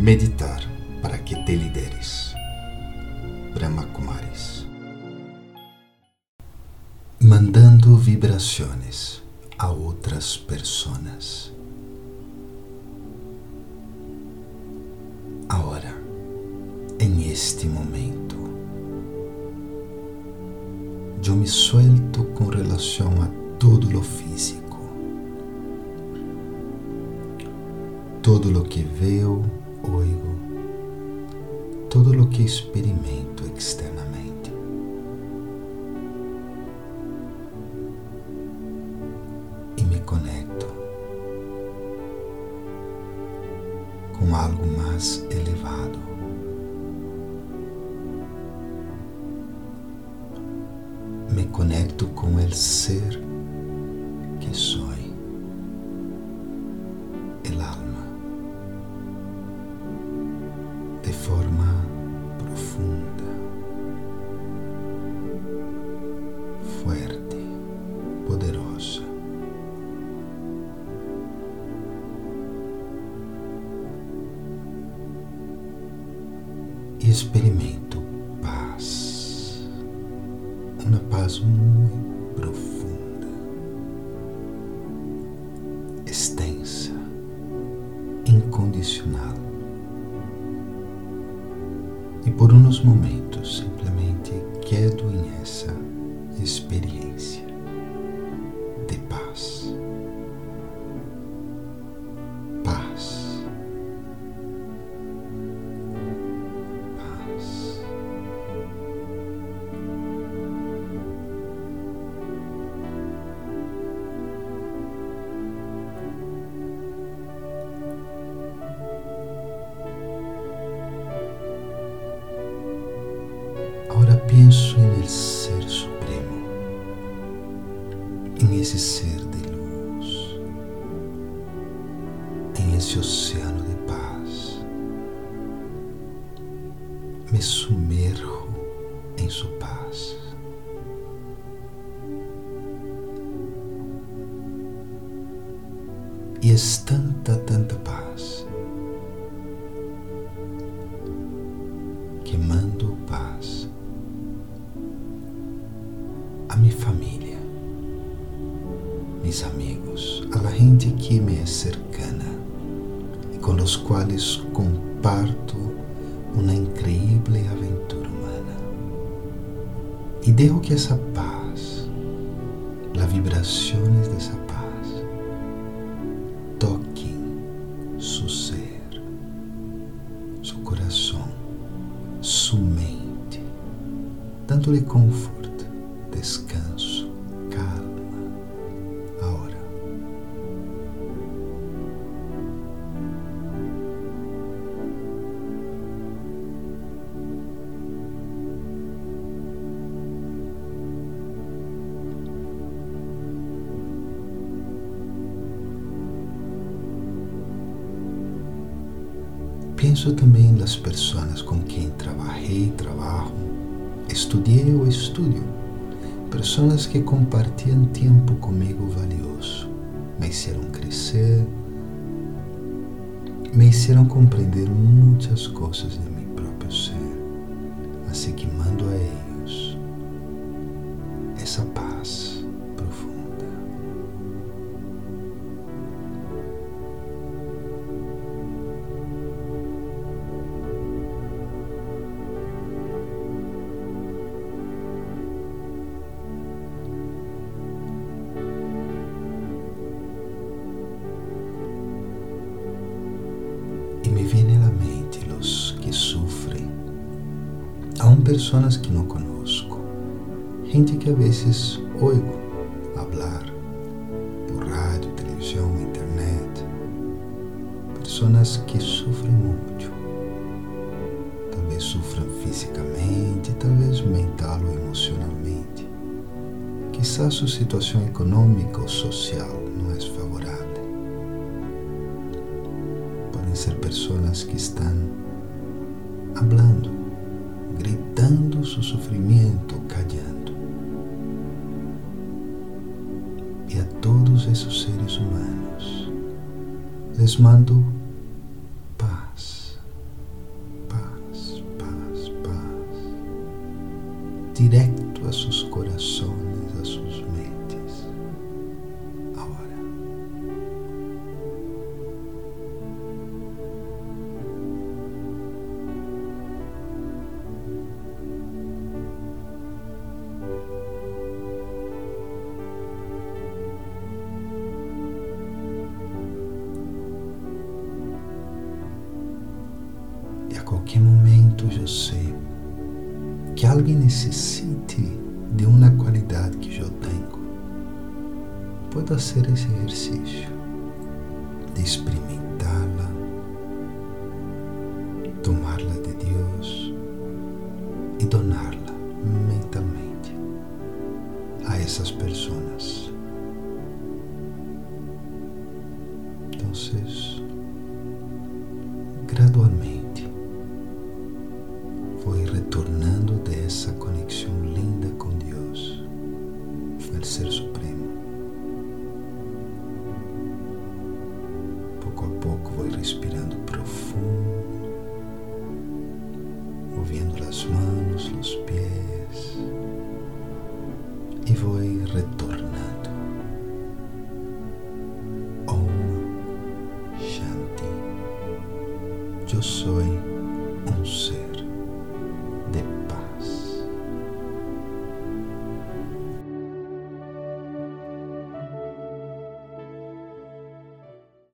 Meditar para que te lideres. Brahma Kumaris. Mandando vibrações a outras pessoas. Agora, em este momento, eu me suelto com relação a todo lo físico, todo lo que veo, oigo, todo lo que experimento externamente. E me conecto com algo mais elevado. Me conecto com o ser que sou. Experimento paz, uma paz muito profunda, extensa, incondicional. Por uns momentos simplesmente quedo em essa experiência penso em el Ser Supremo, em esse ser de luz, em esse oceano de paz. Me sumerjo em sua paz. E é tanta, tanta paz que mando que me é cercana e com os quais comparto uma increíble aventura humana. E dejo que essa paz, as vibrações dessa paz, toquem su ser, su coração, su mente, dando-lhe descanso, Penso também nas pessoas com quem trabalhei, trabalho, estudei ou estudio Pessoas que compartilham tempo comigo valioso, me hicieron crescer, me hicieron compreender muitas coisas de meu próprio ser. Assim que mando a eles essa paz. Aún pessoas que não conosco, gente que a vezes oigo falar por rádio, televisão, internet, pessoas que sofrem muito, talvez sofram fisicamente, talvez mental ou emocionalmente. Quizás sua situação econômica ou social não é favorável. personas que están hablando, gritando su sufrimiento, callando. Y a todos esos seres humanos les mando paz, paz, paz, paz, directo a sus corazones E a qualquer momento eu sei que alguém necessite de uma qualidade que eu tenho. Pode fazer esse exercício de experimentá-la, tomá-la de Deus e doná-la mentalmente a essas pessoas. Movendo as mãos, os pés e vou retornando. Om Shanti. Eu sou um ser de